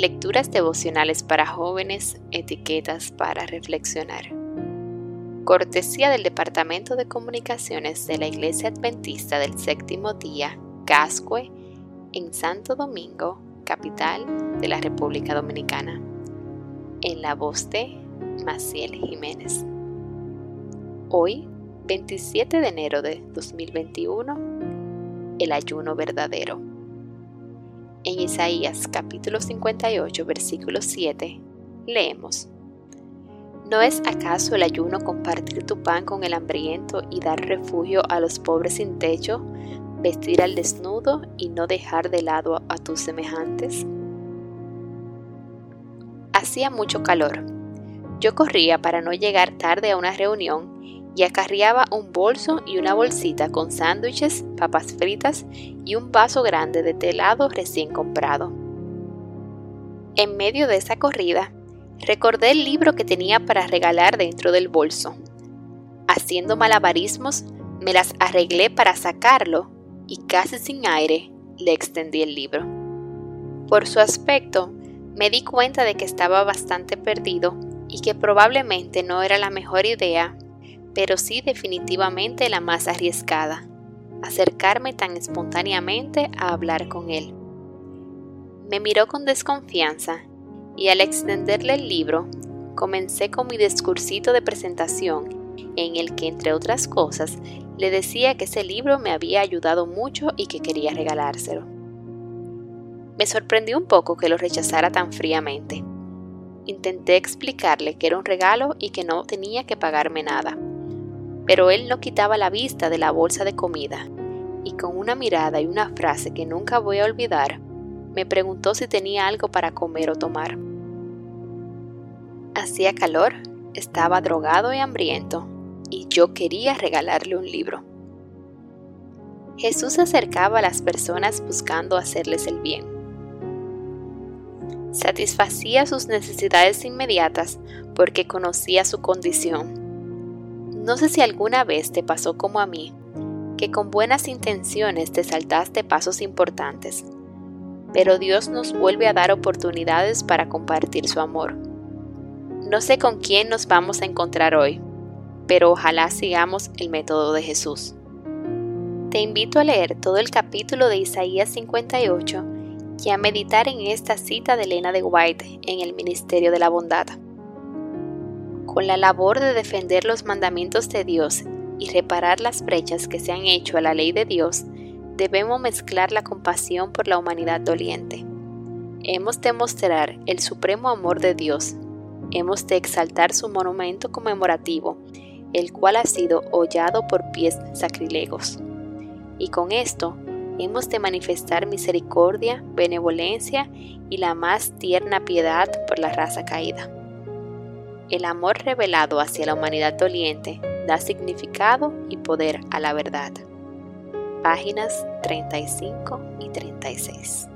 Lecturas devocionales para jóvenes, etiquetas para reflexionar. Cortesía del Departamento de Comunicaciones de la Iglesia Adventista del Séptimo Día, Cascue, en Santo Domingo, capital de la República Dominicana. En la voz de Maciel Jiménez. Hoy, 27 de enero de 2021, el ayuno verdadero. En Isaías capítulo 58, versículo 7, leemos, ¿No es acaso el ayuno compartir tu pan con el hambriento y dar refugio a los pobres sin techo, vestir al desnudo y no dejar de lado a tus semejantes? Hacía mucho calor. Yo corría para no llegar tarde a una reunión y acarreaba un bolso y una bolsita con sándwiches, papas fritas y un vaso grande de telado recién comprado. En medio de esa corrida, recordé el libro que tenía para regalar dentro del bolso. Haciendo malabarismos, me las arreglé para sacarlo y casi sin aire le extendí el libro. Por su aspecto, me di cuenta de que estaba bastante perdido y que probablemente no era la mejor idea pero sí definitivamente la más arriesgada, acercarme tan espontáneamente a hablar con él. Me miró con desconfianza y al extenderle el libro, comencé con mi discursito de presentación en el que, entre otras cosas, le decía que ese libro me había ayudado mucho y que quería regalárselo. Me sorprendió un poco que lo rechazara tan fríamente. Intenté explicarle que era un regalo y que no tenía que pagarme nada, pero él no quitaba la vista de la bolsa de comida, y con una mirada y una frase que nunca voy a olvidar, me preguntó si tenía algo para comer o tomar. Hacía calor, estaba drogado y hambriento, y yo quería regalarle un libro. Jesús se acercaba a las personas buscando hacerles el bien. Satisfacía sus necesidades inmediatas porque conocía su condición no sé si alguna vez te pasó como a mí, que con buenas intenciones te saltaste pasos importantes, pero Dios nos vuelve a dar oportunidades para compartir su amor. No sé con quién nos vamos a encontrar hoy, pero ojalá sigamos el método de Jesús. Te invito a leer todo el capítulo de Isaías 58 y a meditar en esta cita de Elena de White en el Ministerio de la Bondad con la labor de defender los mandamientos de Dios y reparar las brechas que se han hecho a la ley de Dios, debemos mezclar la compasión por la humanidad doliente. Hemos de mostrar el supremo amor de Dios. Hemos de exaltar su monumento conmemorativo, el cual ha sido hollado por pies sacrilegos. Y con esto hemos de manifestar misericordia, benevolencia y la más tierna piedad por la raza caída. El amor revelado hacia la humanidad doliente da significado y poder a la verdad. Páginas 35 y 36.